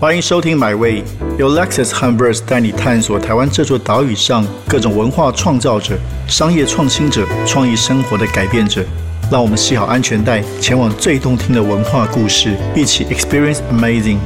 欢迎收听《My Way》，由 Lexus h u m b e r s 带你探索台湾这座岛屿上各种文化创造者、商业创新者、创意生活的改变者。让我们系好安全带，前往最动听的文化故事，一起 Experience Amazing。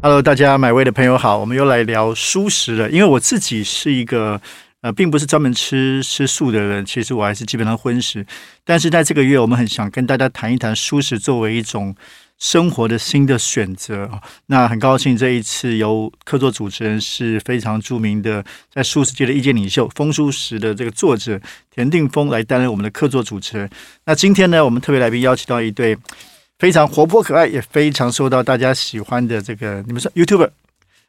Hello，大家买位的朋友好，我们又来聊素食了。因为我自己是一个呃，并不是专门吃吃素的人，其实我还是基本上荤食。但是在这个月，我们很想跟大家谈一谈素食作为一种。生活的新的选择那很高兴这一次由客座主持人是非常著名的在素食界的意见领袖风书时的这个作者田定峰来担任我们的客座主持人。那今天呢，我们特别来宾邀请到一对非常活泼可爱，也非常受到大家喜欢的这个你们说 YouTuber。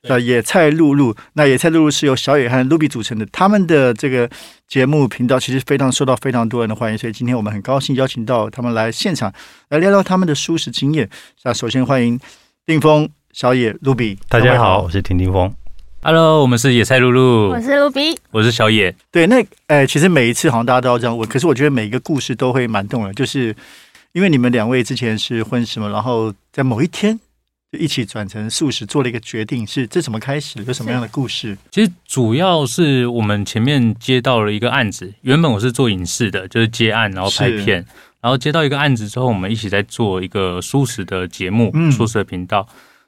呃，野菜露露，那野菜露露是由小野和露比组成的，他们的这个节目频道其实非常受到非常多人的欢迎，所以今天我们很高兴邀请到他们来现场来聊聊他们的舒适经验。那首先欢迎定峰、小野、露比，大家好，我是田定峰。Hello，我们是野菜露露，我是露比，我是小野。对，那呃，其实每一次好像大家都要这样问，可是我觉得每一个故事都会蛮动人，就是因为你们两位之前是婚什么，然后在某一天。就一起转成素食，做了一个决定，是这怎么开始？有什么样的故事？其实主要是我们前面接到了一个案子，原本我是做影视的，就是接案然后拍片，然后接到一个案子之后，我们一起在做一个素食的节目，素食的频道。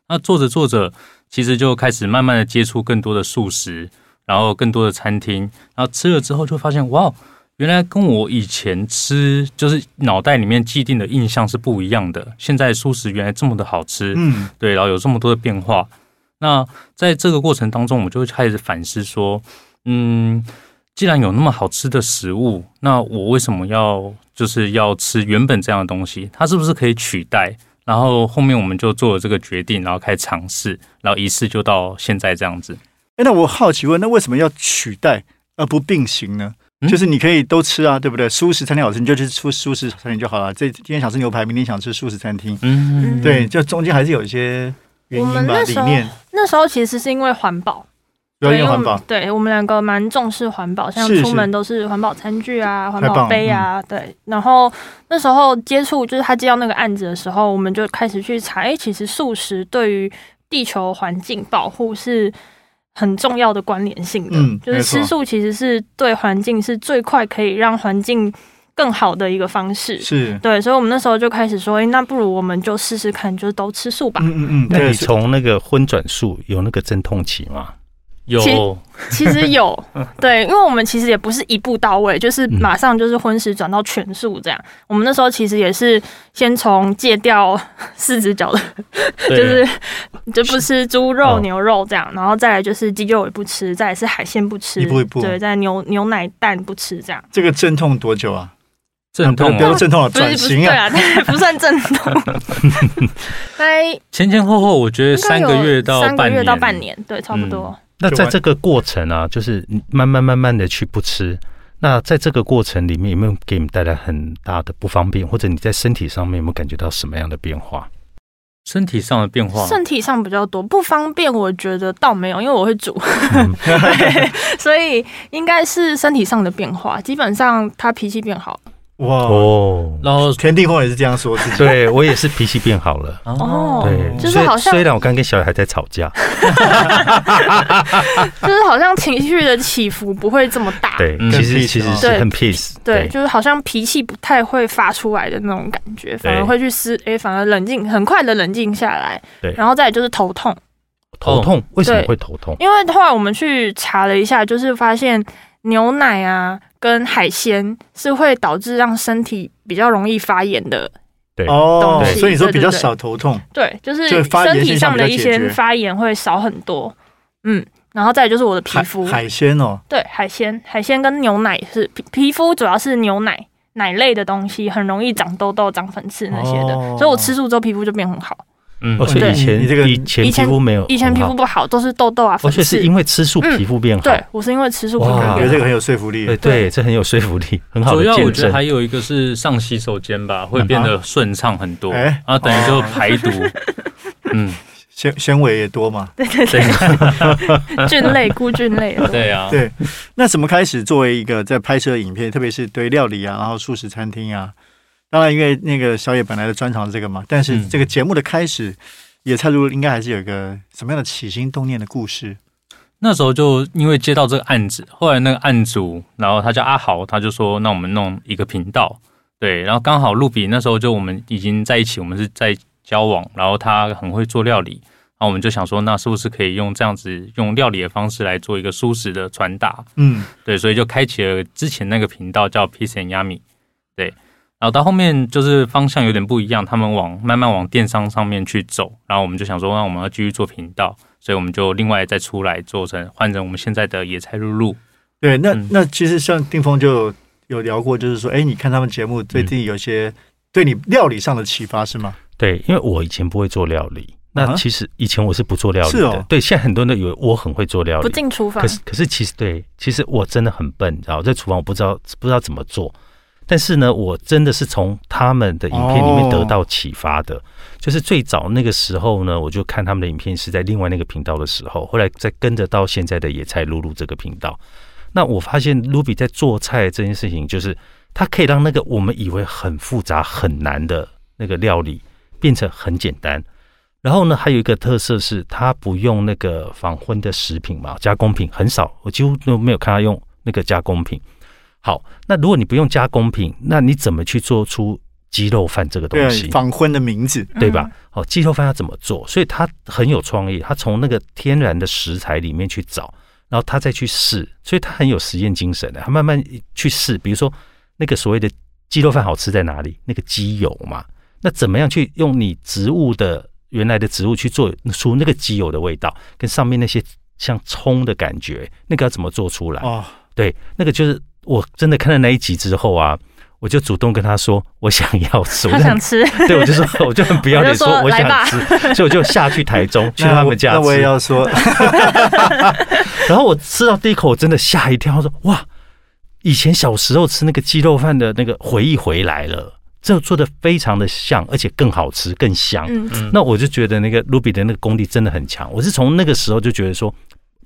那做着做着，其实就开始慢慢的接触更多的素食，然后更多的餐厅，然后吃了之后就发现，哇！原来跟我以前吃就是脑袋里面既定的印象是不一样的。现在素食原来这么的好吃，嗯，对，然后有这么多的变化。那在这个过程当中，我们就会开始反思说，嗯，既然有那么好吃的食物，那我为什么要就是要吃原本这样的东西？它是不是可以取代？然后后面我们就做了这个决定，然后开始尝试，然后一次就到现在这样子。哎，那我好奇问，那为什么要取代而不并行呢？就是你可以都吃啊，对不对？素食餐厅好吃，你就去吃素食餐厅就好了。这今天想吃牛排，明天想吃素食餐厅。嗯，对，就中间还是有一些原因吧。理念那时候其实是因为环保，因为环保。对我们两个蛮重视环保，像出门都是环保餐具啊、环保杯啊。对，然后那时候接触就是他接到那个案子的时候，我们就开始去查，哎，其实素食对于地球环境保护是。很重要的关联性的，就是吃素其实是对环境是最快可以让环境更好的一个方式。是对，所以我们那时候就开始说，哎，那不如我们就试试看，就是都吃素吧。嗯嗯嗯。那你从那个荤转素有那个阵痛期吗？有，其实有，对，因为我们其实也不是一步到位，就是马上就是荤食转到全素这样。我们那时候其实也是先从戒掉四只脚的，就是就不吃猪肉、牛肉这样，然后再来就是鸡肉也不吃，再来是海鲜不吃，一步一步，对，再牛牛奶蛋不吃这样。这个阵痛多久啊？阵痛，不要阵痛了，转型啊，不 算阵痛。哎，前前后后我觉得三个月到三个月到半年，对，差不多。那在这个过程啊，就是慢慢慢慢的去不吃。那在这个过程里面，有没有给你们带来很大的不方便，或者你在身体上面有没有感觉到什么样的变化？身体上的变化，身体上比较多不方便，我觉得倒没有，因为我会煮，所以应该是身体上的变化。基本上他脾气变好了。哇。哦，然后田定峰也是这样说自己，对我也是脾气变好了。哦，对，就是好像虽然我刚跟小野还在吵架，就是好像情绪的起伏不会这么大，对，其实其实是很 peace，对，就是好像脾气不太会发出来的那种感觉，反而会去思，哎，反而冷静，很快的冷静下来，对，然后再就是头痛，头痛？为什么会头痛？因为后来我们去查了一下，就是发现牛奶啊。跟海鲜是会导致让身体比较容易发炎的，对。哦，所以你说比较少头痛，对，就是身体上的一些发炎会少很多，嗯，然后再就是我的皮肤，海鲜哦，对，海鲜，海鲜跟牛奶是皮皮肤主要是牛奶奶类的东西，很容易长痘痘、长粉刺那些的，所以我吃素之后皮肤就变很好。嗯，而且以前你这个以前皮肤没有，以前皮肤不好，都是痘痘啊。而且是因为吃素皮肤变好。对，我是因为吃素皮肤变好。我觉得这个很有说服力。对对，这很有说服力，很好。主要我觉得还有一个是上洗手间吧，会变得顺畅很多，然后等于就排毒。嗯，纤纤维也多嘛。对对对，菌类、菇菌类。对啊，对。那怎么开始作为一个在拍摄影片，特别是对料理啊，然后素食餐厅啊？当然，因为那个小野本来的专长是这个嘛，但是这个节目的开始，野菜露露应该还是有一个什么样的起心动念的故事。那时候就因为接到这个案子，后来那个案主，然后他叫阿豪，他就说：“那我们弄一个频道。”对，然后刚好露比那时候就我们已经在一起，我们是在交往，然后他很会做料理，然后我们就想说，那是不是可以用这样子用料理的方式来做一个舒适的传达？嗯，对，所以就开启了之前那个频道叫 Peace and Yummy。对，然后到后面就是方向有点不一样，他们往慢慢往电商上面去走，然后我们就想说，那我们要继续做频道。所以我们就另外再出来做成换成我们现在的野菜露露。对，那那其实像定峰就有聊过，就是说，哎，你看他们节目最近有些对你料理上的启发是吗？对，因为我以前不会做料理，那其实以前我是不做料理的。对，现在很多人以为我很会做料理，不进厨房。可是可是其实对，其实我真的很笨，你知道在厨房我不知道不知道怎么做。但是呢，我真的是从他们的影片里面得到启发的。就是最早那个时候呢，我就看他们的影片是在另外那个频道的时候，后来再跟着到现在的野菜露露这个频道。那我发现露比在做菜这件事情，就是它可以让那个我们以为很复杂很难的那个料理变成很简单。然后呢，还有一个特色是，它不用那个仿荤的食品嘛，加工品很少，我几乎都没有看他用那个加工品。好，那如果你不用加工品，那你怎么去做出鸡肉饭这个东西？仿荤的名字，对吧？好，鸡肉饭要怎么做？所以他很有创意，他从那个天然的食材里面去找，然后他再去试，所以他很有实验精神的。他慢慢去试，比如说那个所谓的鸡肉饭好吃在哪里？那个鸡油嘛，那怎么样去用你植物的原来的植物去做出那个鸡油的味道，跟上面那些像葱的感觉，那个要怎么做出来？哦，对，那个就是。我真的看了那一集之后啊，我就主动跟他说我想要吃，我想吃，对我就说我就很不要脸说我想吃，所以我就下去台中 去他们家那我也要说，然后我吃到第一口，我真的吓一跳，说哇，以前小时候吃那个鸡肉饭的那个回忆回来了，这做的非常的像，而且更好吃更香。嗯。那我就觉得那个 Ruby 的那个功力真的很强，我是从那个时候就觉得说。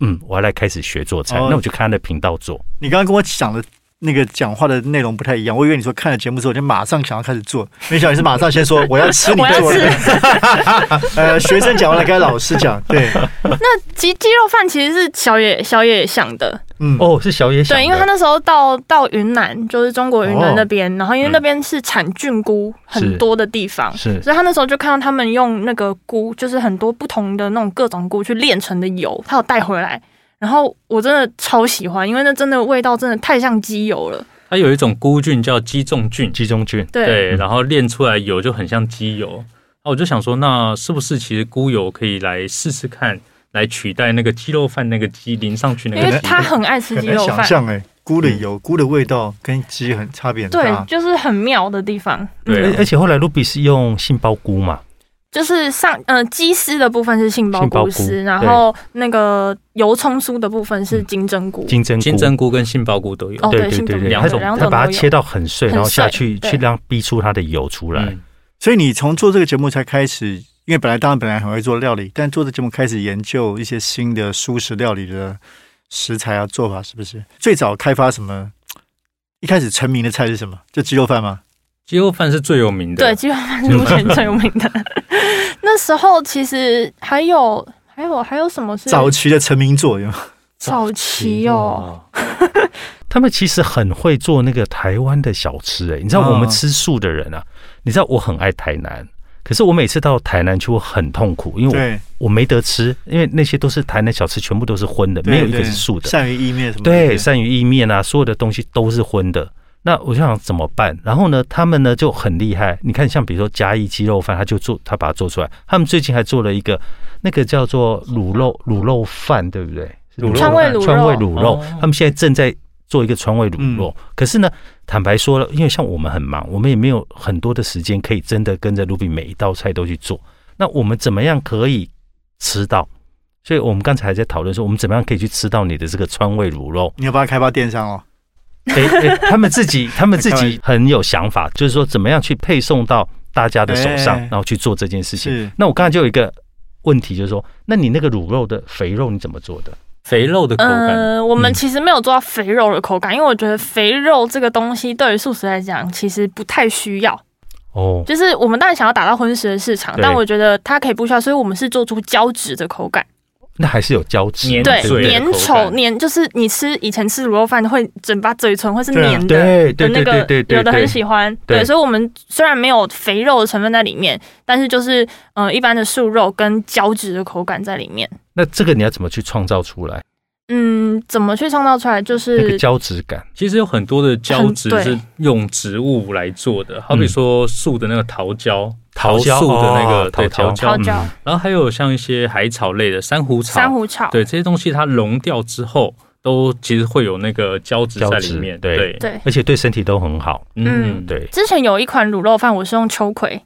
嗯，我要来开始学做菜，那我就看他的频道做。你刚刚跟我讲的那个讲话的内容不太一样，我以为你说看了节目之后就马上想要开始做，没想到你是马上先说我要吃你做的。呃，学生讲完了该老师讲。对，那鸡鸡肉饭其实是小野小野想的。嗯，哦，是小野小。对，因为他那时候到到云南，就是中国云南那边，然后因为那边是产菌菇很多的地方，是，所以他那时候就看到他们用那个菇，就是很多不同的那种各种菇去炼成的油，他有带回来。然后我真的超喜欢，因为那真的味道真的太像鸡油了。它有一种菇菌叫鸡中菌，鸡中菌对，然后炼出来油就很像鸡油。那我就想说，那是不是其实菇油可以来试试看，来取代那个鸡肉饭那个鸡淋上去那个？因为他很爱吃鸡肉饭。想象哎，菇的油，菇的味道跟鸡很差别很大，对，就是很妙的地方。对，而且后来卢比是用杏鲍菇嘛。就是上呃鸡丝的部分是杏鲍菇丝，然后那个油葱酥的部分是金针菇。金针金针菇跟杏鲍菇都有，对对对，两种，他把它切到很碎，然后下去去让逼出它的油出来。所以你从做这个节目才开始，因为本来当然本来很会做料理，但做的节目开始研究一些新的素食料理的食材啊做法，是不是？最早开发什么？一开始成名的菜是什么？就鸡肉饭吗？鸡肉饭是最有名的，对，鸡肉饭是目前最有名的。那时候其实还有还有还有什么是早期的成名作？有早期哦，他们其实很会做那个台湾的小吃。哎，你知道我们吃素的人啊，你知道我很爱台南，可是我每次到台南去我很痛苦，因为我我没得吃，因为那些都是台南小吃，全部都是荤的，没有一个是素的。鳝鱼意面什么？对，鳝鱼意面啊，所有的东西都是荤的。那我就想怎么办？然后呢，他们呢就很厉害。你看，像比如说嘉义鸡肉饭，他就做，他把它做出来。他们最近还做了一个，那个叫做卤肉卤肉饭，对不对？川味卤肉。川味卤肉。他们现在正在做一个川味卤肉。可是呢，坦白说了，因为像我们很忙，我们也没有很多的时间可以真的跟着卢比每一道菜都去做。那我们怎么样可以吃到？所以我们刚才还在讨论说，我们怎么样可以去吃到你的这个川味卤肉？你要帮他开发电商哦。哎哎，他们自己，他们自己很有想法，就是说怎么样去配送到大家的手上，然后去做这件事情。那我刚才就有一个问题，就是说，那你那个卤肉的肥肉你怎么做的？肥肉的口感？呃，我们其实没有做到肥肉的口感，因为我觉得肥肉这个东西对于素食来讲，其实不太需要。哦，就是我们当然想要打到荤食的市场，但我觉得它可以不需要，所以我们是做出胶质的口感。那还是有胶质，对，粘稠粘，就是你吃以前吃卤肉饭会整把嘴唇会是粘的，对对那个有的很喜欢，对，所以我们虽然没有肥肉的成分在里面，但是就是嗯一般的素肉跟胶质的口感在里面。那这个你要怎么去创造出来？嗯，怎么去创造出来？就是那个胶质感。其实有很多的胶质是用植物来做的，好比说树的那个桃胶，桃树的那个对桃胶，然后还有像一些海草类的珊瑚草，珊瑚草，对这些东西它溶掉之后，都其实会有那个胶质在里面，对。对，而且对身体都很好。嗯，对。之前有一款卤肉饭，我是用秋葵。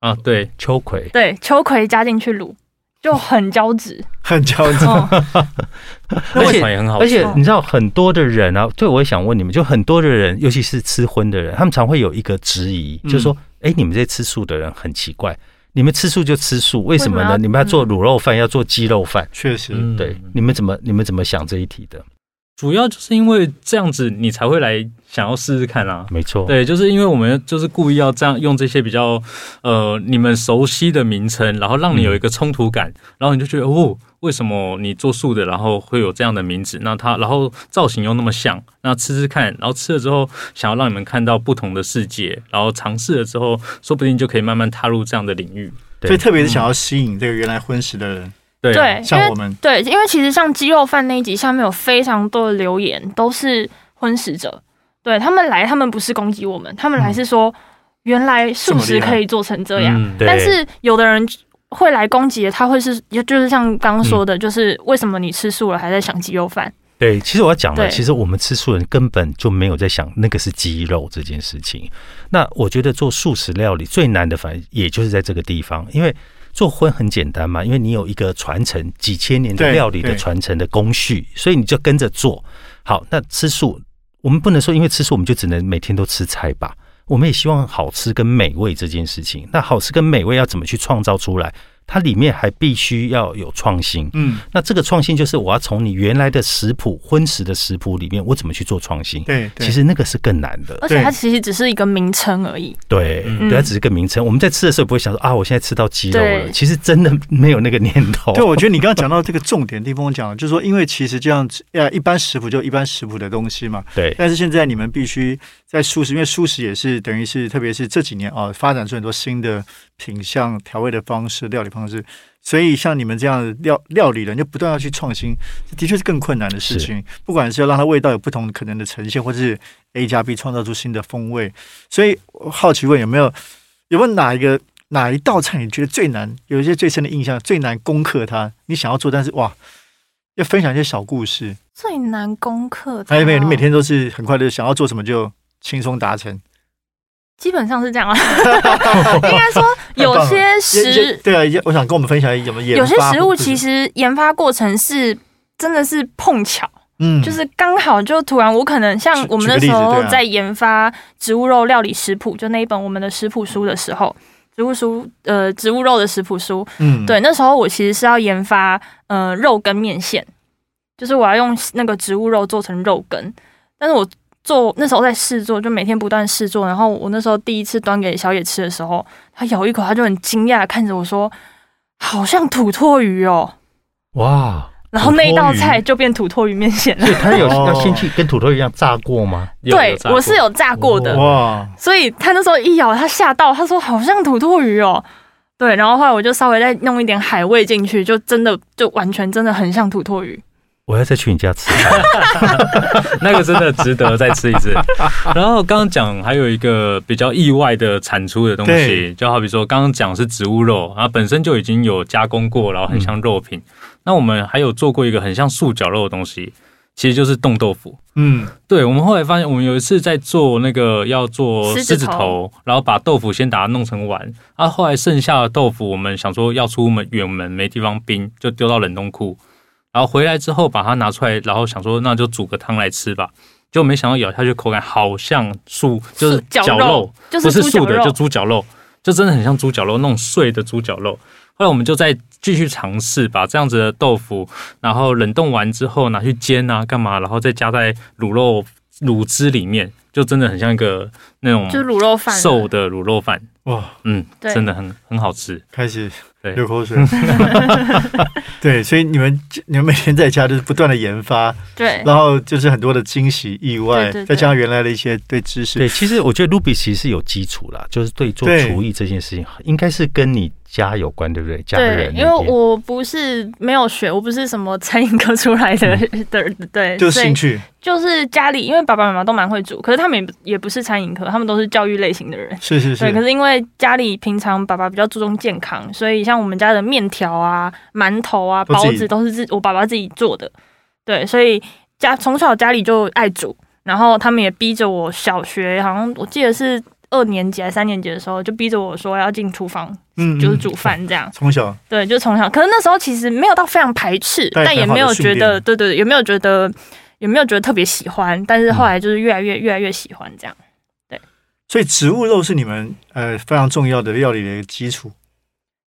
啊，对。秋葵，对秋葵加进去卤。就很胶质，很胶质，而且也很好。而且你知道，很多的人啊，对我也想问你们，就很多的人，尤其是吃荤的人，他们常会有一个质疑，就是说，哎，你们这些吃素的人很奇怪，你们吃素就吃素，为什么呢？你们要做卤肉饭，要做鸡肉饭，确实，对，你们怎么你们怎么想这一题的？主要就是因为这样子，你才会来想要试试看啊。没错，对，就是因为我们就是故意要这样用这些比较呃你们熟悉的名称，然后让你有一个冲突感，然后你就觉得哦，为什么你做素的，然后会有这样的名字？那它然后造型又那么像，那吃吃看，然后吃了之后，想要让你们看到不同的世界，然后尝试了之后，说不定就可以慢慢踏入这样的领域。所以特别是想要吸引这个原来荤食的人。对，像我们。对，因为其实像鸡肉饭那一集下面有非常多的留言，都是荤食者，对他们来，他们不是攻击我们，他们来是说原来素食可以做成这样，但是有的人会来攻击的，他会是就是像刚刚说的，就是为什么你吃素了还在想鸡肉饭？对，其实我要讲的，其实我们吃素人根本就没有在想那个是鸡肉这件事情。那我觉得做素食料理最难的，反正也就是在这个地方，因为。做荤很简单嘛，因为你有一个传承几千年的料理的传承的工序，所以你就跟着做好。那吃素，我们不能说因为吃素我们就只能每天都吃菜吧？我们也希望好吃跟美味这件事情。那好吃跟美味要怎么去创造出来？它里面还必须要有创新，嗯，那这个创新就是我要从你原来的食谱荤食的食谱里面，我怎么去做创新？对，其实那个是更难的，而且它其实只是一个名称而已。对，对，它只是个名称。我们在吃的时候不会想说啊，我现在吃到鸡肉了，其实真的没有那个念头。对，我觉得你刚刚讲到这个重点地方，讲就是说，因为其实这样子，呃，一般食谱就一般食谱的东西嘛，对。但是现在你们必须在素食，因为素食也是等于是，特别是这几年啊，发展出很多新的品相、调味的方式、料理方式。所以像你们这样料料理人，就不断要去创新，的确是更困难的事情。不管是要让它味道有不同可能的呈现，或者是 A 加 B 创造出新的风味。所以好奇问有没有有没有哪一个哪一道菜你觉得最难，有一些最深的印象，最难攻克它？你想要做，但是哇，要分享一些小故事。最难攻克？还有没有？你每天都是很快的想要做什么就轻松达成。基本上是这样啊，应该说有些食对啊，我想跟我们分享什么研有些食物其实研发过程是真的是碰巧，嗯，就是刚好就突然我可能像我们那时候在研发植物肉料理食谱，就那一本我们的食谱书的时候，植物书呃植物肉的食谱书，嗯，对，那时候我其实是要研发呃肉跟面线，就是我要用那个植物肉做成肉羹，但是我。做那时候在试做，就每天不断试做。然后我那时候第一次端给小野吃的时候，他咬一口，他就很惊讶看着我说：“好像土托鱼哦。”哇！然后那一道菜就变土托鱼面线了。所以他有要先去跟土托鱼一样炸过吗？对，我是有炸过的。哇！所以他那时候一咬，他吓到，他说：“好像土托鱼哦。”对，然后后来我就稍微再弄一点海味进去，就真的就完全真的很像土托鱼。我要再去你家吃，那个真的值得再吃一次。然后刚刚讲还有一个比较意外的产出的东西，就好比说刚刚讲是植物肉，然后本身就已经有加工过，然后很像肉品。那我们还有做过一个很像素绞肉的东西，其实就是冻豆腐。嗯，对，我们后来发现，我们有一次在做那个要做狮子头，然后把豆腐先把它弄成丸，啊，后来剩下的豆腐，我们想说要出门远门没地方冰，就丢到冷冻库。然后回来之后把它拿出来，然后想说那就煮个汤来吃吧，就没想到咬下去口感好像素，就是绞肉，不是素的，就猪绞肉，就真的很像猪绞肉那种碎的猪绞肉。后来我们就再继续尝试把这样子的豆腐，然后冷冻完之后拿去煎啊，干嘛，然后再加在卤肉卤汁里面，就真的很像一个那种就是卤肉饭瘦的卤肉饭。哇，嗯，真的很很好吃，开始流口水。对，所以你们你们每天在家就是不断的研发，对，然后就是很多的惊喜意外，再加上原来的一些对知识。对，其实我觉得 Ruby 其实是有基础啦，就是对做厨艺这件事情，应该是跟你。家有关对不对？家人，因为我不是没有学，我不是什么餐饮科出来的 的，对，就是兴趣，就是家里，因为爸爸妈妈都蛮会煮，可是他们也也不是餐饮科，他们都是教育类型的人，是是是。对，可是因为家里平常爸爸比较注重健康，所以像我们家的面条啊、馒头啊、包子都是自我爸爸自己做的，对，所以家从小家里就爱煮，然后他们也逼着我，小学好像我记得是。二年级还三年级的时候，就逼着我说要进厨房，嗯，就是煮饭这样。从小对，就从小。可是那时候其实没有到非常排斥，但也没有觉得，对对，有没有觉得，有没有觉得特别喜欢？但是后来就是越来越越来越喜欢这样。对，所以植物肉是你们呃非常重要的料理的一个基础。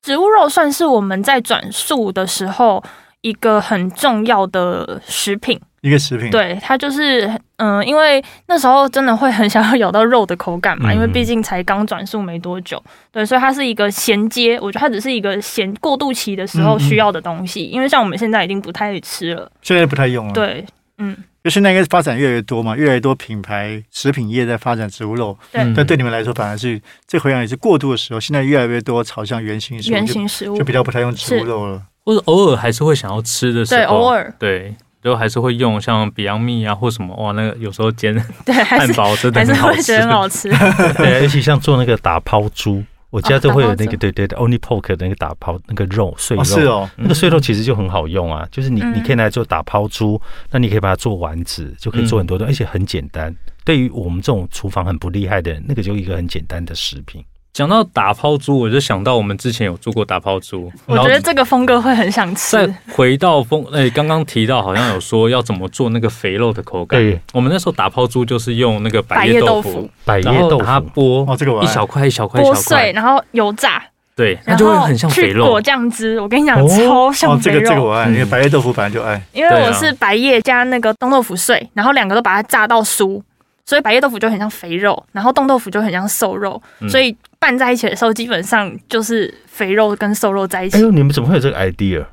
植物肉算是我们在转述的时候一个很重要的食品。一个食品，对它就是，嗯，因为那时候真的会很想要 咬到肉的口感嘛，因为毕竟才刚转速没多久，对，所以它是一个衔接，我觉得它只是一个衔过渡期的时候需要的东西，因为像我们现在已经不太吃了，现在不太用了，对，嗯，就现在应该是发展越来越多嘛，越来越多品牌食品业在发展植物肉，对，但对你们来说反而是这回想也是过渡的时候，现在越来越多朝向原形原形食物，就比较不太用植物肉了，或者偶尔还是会想要吃的时候，对，偶尔，对。就还是会用像 Beyond Meat 啊或什么哇，那个有时候煎 汉堡真的还是会觉得很好吃。对，尤其像做那个打抛猪，我家都会有那个对对对 Only Pork 的那个打抛那个肉碎肉，是哦，那个碎肉其实就很好用啊，就是你你可以拿来做打抛猪，那你可以把它做丸子，就可以做很多的，而且很简单。对于我们这种厨房很不厉害的人，那个就一个很简单的食品。讲到打抛猪，我就想到我们之前有做过打抛猪。我觉得这个峰哥会很想吃。再回到峰，哎，刚刚提到好像有说要怎么做那个肥肉的口感。对，我们那时候打抛猪就是用那个百叶豆腐，百叶豆腐它剥哦，这个一小块一小块剥碎，然后油炸，对，那就会很像肥肉。果酱汁，我跟你讲，超像肥肉。这个这个我爱，因为白叶豆腐本来就爱。因为我是白叶加那个冻豆腐碎，然后两个都把它炸到酥。所以白叶豆腐就很像肥肉，然后冻豆腐就很像瘦肉，所以拌在一起的时候，基本上就是肥肉跟瘦肉在一起。哎呦，你们怎么会有这个 idea？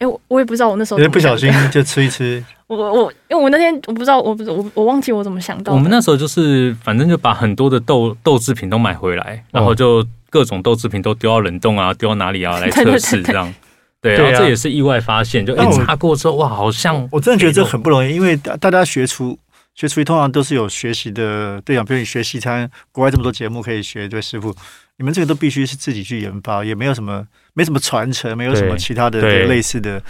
哎，我我也不知道，我那时候不小心就吃一吃。我我因为我那天我不知道，我不我我忘记我怎么想到。我们那时候就是反正就把很多的豆豆制品都买回来，然后就各种豆制品都丢到冷冻啊，丢到哪里啊来 测试这样。对，然后这也是意外发现，就一擦过之后，哇，好像我真的觉得这很不容易，因为大大家学厨。学厨艺通常都是有学习的对象，比如你学西餐，国外这么多节目可以学，对师傅，你们这个都必须是自己去研发，也没有什么，没什么传承，没有什么其他的类似的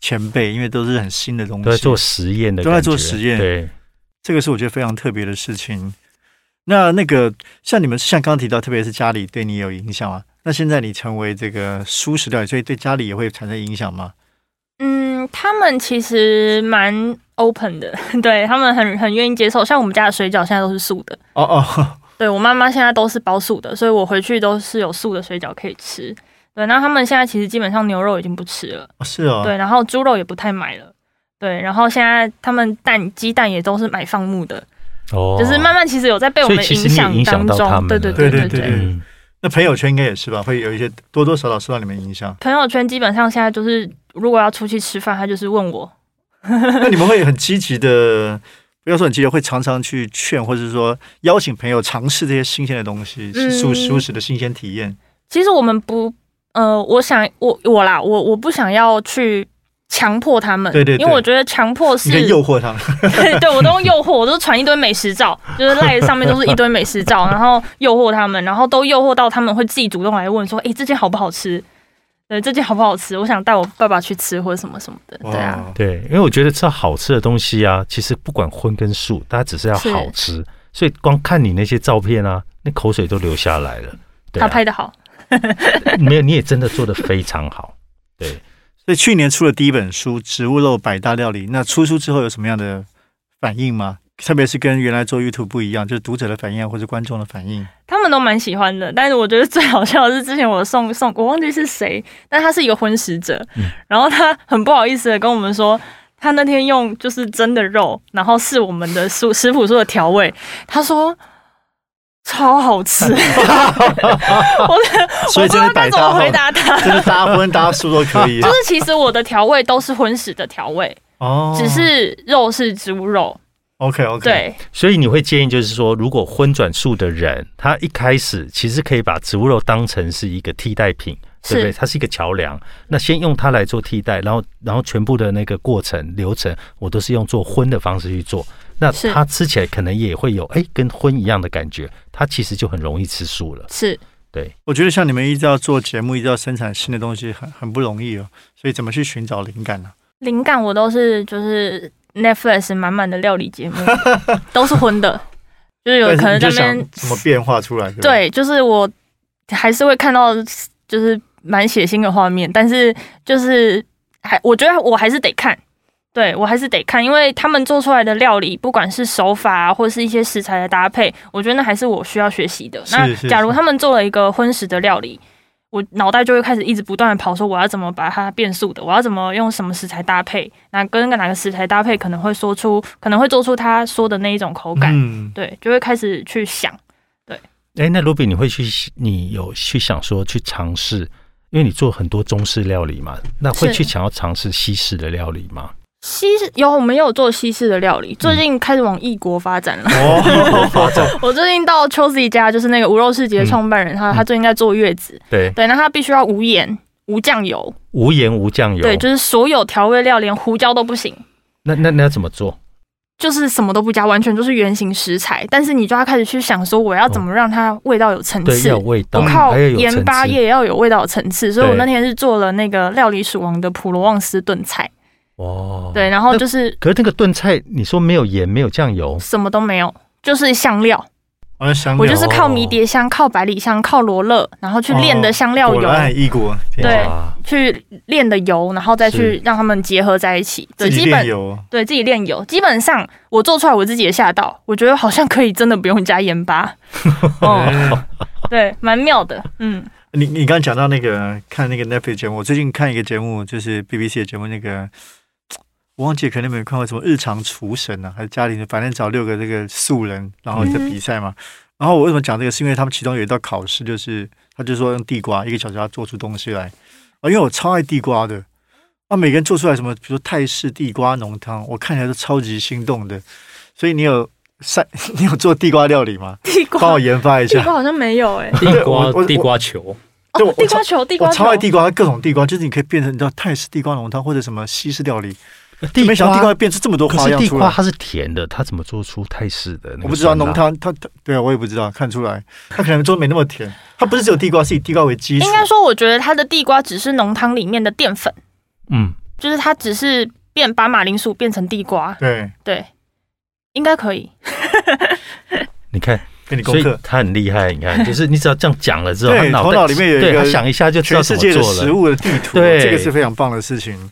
前辈，因为都是很新的东西，都在做实验的，都在做实验。对，这个是我觉得非常特别的事情。那那个像你们像刚刚提到，特别是家里对你有影响啊，那现在你成为这个素食料理，所以对家里也会产生影响吗？嗯，他们其实蛮 open 的，对他们很很愿意接受。像我们家的水饺现在都是素的哦哦，对我妈妈现在都是包素的，所以我回去都是有素的水饺可以吃。对，那他们现在其实基本上牛肉已经不吃了，是哦，对，然后猪肉也不太买了，对，然后现在他们蛋鸡蛋也都是买放牧的，哦，就是慢慢其实有在被我们影响当中，对对对对对。那朋友圈应该也是吧，会有一些多多少少受到你们影响。朋友圈基本上现在就是。如果要出去吃饭，他就是问我。那你们会很积极的，不要说很积极，会常常去劝，或者是说邀请朋友尝试这些新鲜的东西，舒舒适的新鲜体验。其实我们不，呃，我想我我啦，我我不想要去强迫他们，对对，因为我觉得强迫是诱惑他们。对，对我都用诱惑，我都传一堆美食照，就是赖上面都是一堆美食照，然后诱惑他们，然后都诱惑到他们会自己主动来问说：“哎，这件好不好吃？”对，这件好不好吃？我想带我爸爸去吃，或者什么什么的。对啊，对，因为我觉得吃好吃的东西啊，其实不管荤跟素，大家只是要好吃。所以光看你那些照片啊，那口水都流下来了。他拍的好，没有，你也真的做的非常好。对，所以去年出了第一本书《植物肉百大料理》，那出书之后有什么样的反应吗？特别是跟原来做 YouTube 不一样，就是读者的反应或者观众的反应，他们都蛮喜欢的。但是我觉得最好笑的是，之前我送送，我忘记是谁，但他是一个荤食者，然后他很不好意思的跟我们说，他那天用就是真的肉，然后是我们的师师傅说的调味，他说超好吃。我所以真的百搭回答他，真的搭荤搭素都可以。就是其实我的调味都是荤食的调味哦，只是肉是植物肉。OK OK，对，所以你会建议就是说，如果荤转素的人，他一开始其实可以把植物肉当成是一个替代品，对不对？它是一个桥梁，那先用它来做替代，然后然后全部的那个过程流程，我都是用做荤的方式去做，那它吃起来可能也会有哎跟荤一样的感觉，它其实就很容易吃素了。是，对，我觉得像你们一直要做节目，一直要生产新的东西，很很不容易哦。所以怎么去寻找灵感呢？灵感我都是就是。Netflix 满满的料理节目 都是荤的，就是有可能在那边怎么变化出来？对，就是我还是会看到就是蛮血腥的画面，但是就是还我觉得我还是得看，对我还是得看，因为他们做出来的料理，不管是手法啊，或者是一些食材的搭配，我觉得那还是我需要学习的。那假如他们做了一个荤食的料理。我脑袋就会开始一直不断的跑，说我要怎么把它变素的，我要怎么用什么食材搭配，那跟哪个食材搭配可能会说出，可能会做出他说的那一种口感，对，就会开始去想，对。哎，那卢比，你会去，你有去想说去尝试，因为你做很多中式料理嘛，那会去想要尝试西式的料理吗？西式有，我们有做西式的料理，最近开始往异国发展了。我最近到秋子家，就是那个无肉世界的创办人，他他最近在坐月子。对对，那他必须要无盐、无酱油。无盐无酱油。对，就是所有调味料连胡椒都不行。那那那要怎么做？就是什么都不加，完全就是原形食材。但是你就要开始去想说，我要怎么让它味道有层次？有味道。不靠盐巴也要有味道层次。所以我那天是做了那个料理鼠王的普罗旺斯炖菜。哦，对，然后就是，可是那个炖菜，你说没有盐，没有酱油，什么都没有，就是香料。啊，香料，我就是靠迷迭香、靠百里香、靠罗勒，然后去炼的香料油，一锅，对，去炼的油，然后再去让他们结合在一起。对，基本对自己炼油，基本上我做出来我自己也吓到，我觉得好像可以真的不用加盐巴。哦，对，蛮妙的，嗯。你你刚刚讲到那个看那个 Netflix 节目，我最近看一个节目，就是 BBC 的节目，那个。我忘记可能没有看过什么日常厨神啊，还是家里反正找六个这个素人，然后在比赛嘛。然后我为什么讲这个？是因为他们其中有一道考试，就是他就说用地瓜一个小时要做出东西来啊。因为我超爱地瓜的，啊，每个人做出来什么，比如说泰式地瓜浓汤，我看起来都超级心动的。所以你有晒，你有做地瓜料理吗？地瓜帮我研发一下。地瓜好像没有哎。地瓜地瓜球，对，地瓜球，地瓜我超爱地瓜，各种地瓜，就是你可以变成你知道泰式地瓜浓汤或者什么西式料理。没想到地瓜会变出这么多花样地瓜它是甜的，它怎么做出泰式的？我不知道浓汤，它它对啊，我也不知道，看出来它可能做没那么甜。它不是只有地瓜，是以地瓜为基础。应该说，我觉得它的地瓜只是浓汤里面的淀粉。嗯，就是它只是变把马铃薯变成地瓜。对对，应该可以。你看，给你功课，他很厉害。你看，就是你只要这样讲了之后，头脑里面有一个想一下就知道全世界的食物的地图，对，这个是非常棒的事情。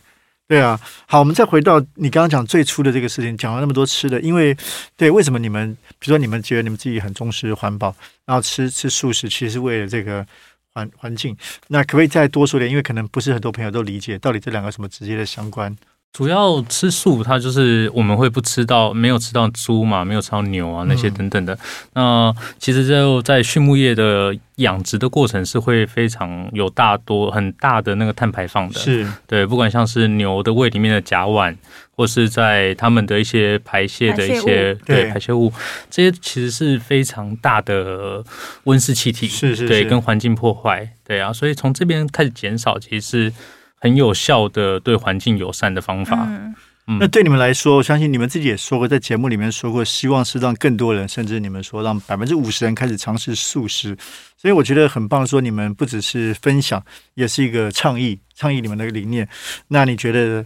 对啊，好，我们再回到你刚刚讲最初的这个事情，讲了那么多吃的，因为对，为什么你们，比如说你们觉得你们自己很重视环保，然后吃吃素食，其实是为了这个环环境，那可不可以再多说点？因为可能不是很多朋友都理解到底这两个什么直接的相关。主要吃素，它就是我们会不吃到，没有吃到猪嘛，没有吃到牛啊那些等等的。那其实就在畜牧业的养殖的过程是会非常有大多很大的那个碳排放的。是对，不管像是牛的胃里面的甲烷，或是在他们的一些排泄的一些对排泄物，这些其实是非常大的温室气体。是是，对，跟环境破坏。对啊，所以从这边开始减少，其实是。很有效的对环境友善的方法。嗯那对你们来说，我相信你们自己也说过，在节目里面说过，希望是让更多人，甚至你们说让百分之五十人开始尝试素食。所以我觉得很棒，说你们不只是分享，也是一个倡议，倡议你们的理念。那你觉得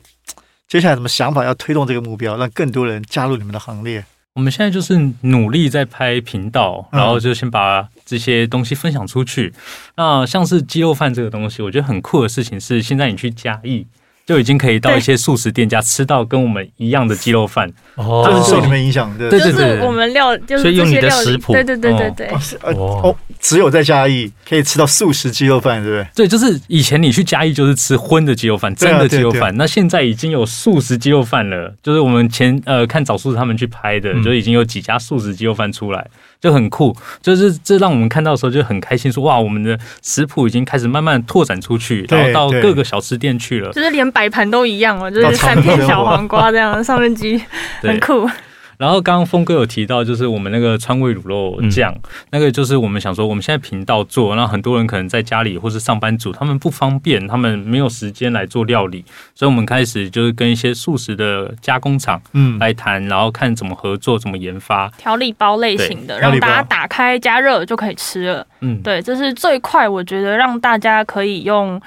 接下来什么想法要推动这个目标，让更多人加入你们的行列？我们现在就是努力在拍频道，然后就先把这些东西分享出去。那像是鸡肉饭这个东西，我觉得很酷的事情是，现在你去嘉义。就已经可以到一些素食店家吃到跟我们一样的鸡肉饭，哦，就是受你们影响的，对对。对，我们料就是用你的食谱，对对对对对，哦，只有在嘉义可以吃到素食鸡肉饭，对不对？对，就是以前你去嘉义就是吃荤的鸡肉饭，真的鸡肉饭，那现在已经有素食鸡肉饭了，就是我们前呃看早素他们去拍的，就已经有几家素食鸡肉饭出来。就很酷。就是这让我们看到的时候就很开心，说哇，我们的食谱已经开始慢慢拓展出去，然后到各个小吃店去了，就是连摆盘都一样哦，就是三片小黄瓜这样，上面鸡很酷。然后刚刚峰哥有提到，就是我们那个川味卤肉酱，那个就是我们想说，我们现在频道做，然后很多人可能在家里或是上班族，他们不方便，他们没有时间来做料理，所以我们开始就是跟一些素食的加工厂，嗯，来谈，然后看怎么合作，怎么研发调理包类型的，让大家打开加热就可以吃了。嗯，对，这是最快，我觉得让大家可以用。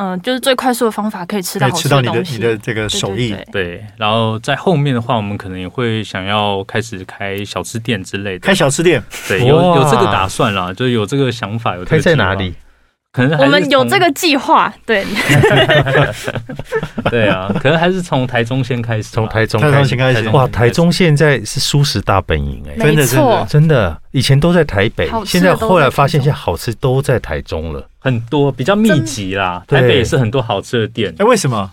嗯，就是最快速的方法，可以吃到吃到你的你的这个手艺。对，然后在后面的话，我们可能也会想要开始开小吃店之类的。开小吃店，对，有有这个打算啦，就有这个想法。有开在哪里？可能我们有这个计划，对，对啊，可能还是从台中先开始，从台中开始。开始。哇，台中现在是舒适大本营哎，真的真的真的，以前都在台北，现在后来发现现在好吃都在台中了，很多比较密集啦，台北也是很多好吃的店。哎，为什么？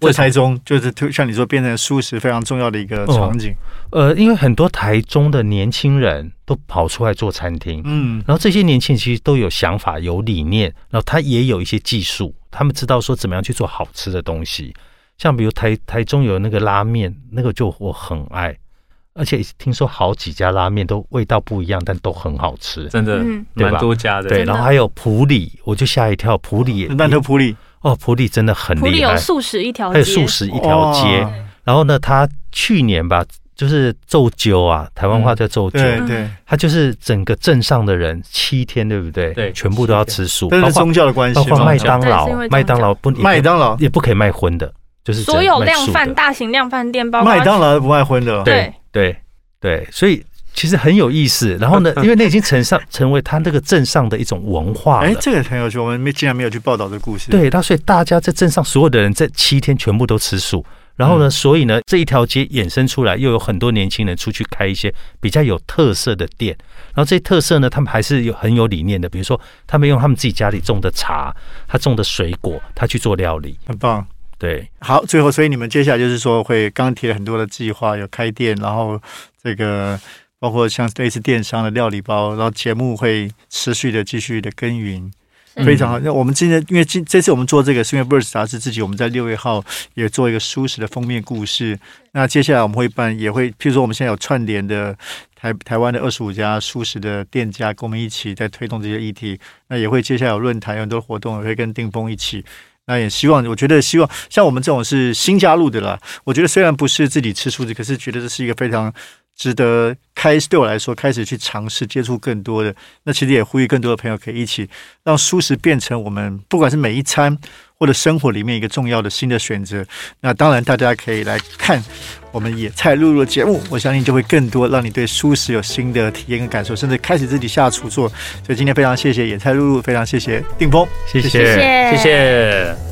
在台中就是像你说，变成舒适非常重要的一个场景。呃，因为很多台中的年轻人都跑出来做餐厅，嗯，然后这些年轻人其实都有想法、有理念，然后他也有一些技术，他们知道说怎么样去做好吃的东西。像比如台台中有那个拉面，那个就我很爱，而且听说好几家拉面都味道不一样，但都很好吃，真的蛮多家的。对，然后还有普里，我就吓一跳，普里那头普里。哦，普里真的很厉害。普里有素食一条街，还有素食一条街。然后呢，他去年吧，就是奏灸啊，台湾话叫奏灸。对对，他就是整个镇上的人七天，对不对？对，全部都要吃素。这是宗教的关系。包括麦当劳，麦当劳不，麦当劳也不可以卖荤的，就是所有量贩大型量贩店，包括麦当劳不卖荤的。对对对，所以。其实很有意思，然后呢，因为那已经成上成为他那个镇上的一种文化了。哎，这个很有趣，我们没竟然没有去报道这个故事。对，那所以大家在镇上所有的人在七天全部都吃素，然后呢，所以呢这一条街衍生出来又有很多年轻人出去开一些比较有特色的店，然后这些特色呢，他们还是有很有理念的，比如说他们用他们自己家里种的茶，他种的水果，他去做料理，很棒。对，好，最后所以你们接下来就是说会刚刚提了很多的计划，有开店，然后这个。包括像类似电商的料理包，然后节目会持续的继续的耕耘，非常好。那我们今天因为今这次我们做这个，是因为《Birds》杂志自己我们在六月号也做一个舒适的封面故事。那接下来我们会办，也会譬如说我们现在有串联的台台湾的二十五家舒适的店家，跟我们一起在推动这些议题。那也会接下来有论坛，有很多活动，也会跟定峰一起。那也希望，我觉得希望像我们这种是新加入的啦。我觉得虽然不是自己吃素食，可是觉得这是一个非常。值得开始对我来说，开始去尝试接触更多的。那其实也呼吁更多的朋友可以一起让素食变成我们不管是每一餐或者生活里面一个重要的新的选择。那当然，大家可以来看我们野菜露露的节目，我相信就会更多让你对素食有新的体验跟感受，甚至开始自己下厨做。所以今天非常谢谢野菜露露，非常谢谢定峰，谢谢谢谢。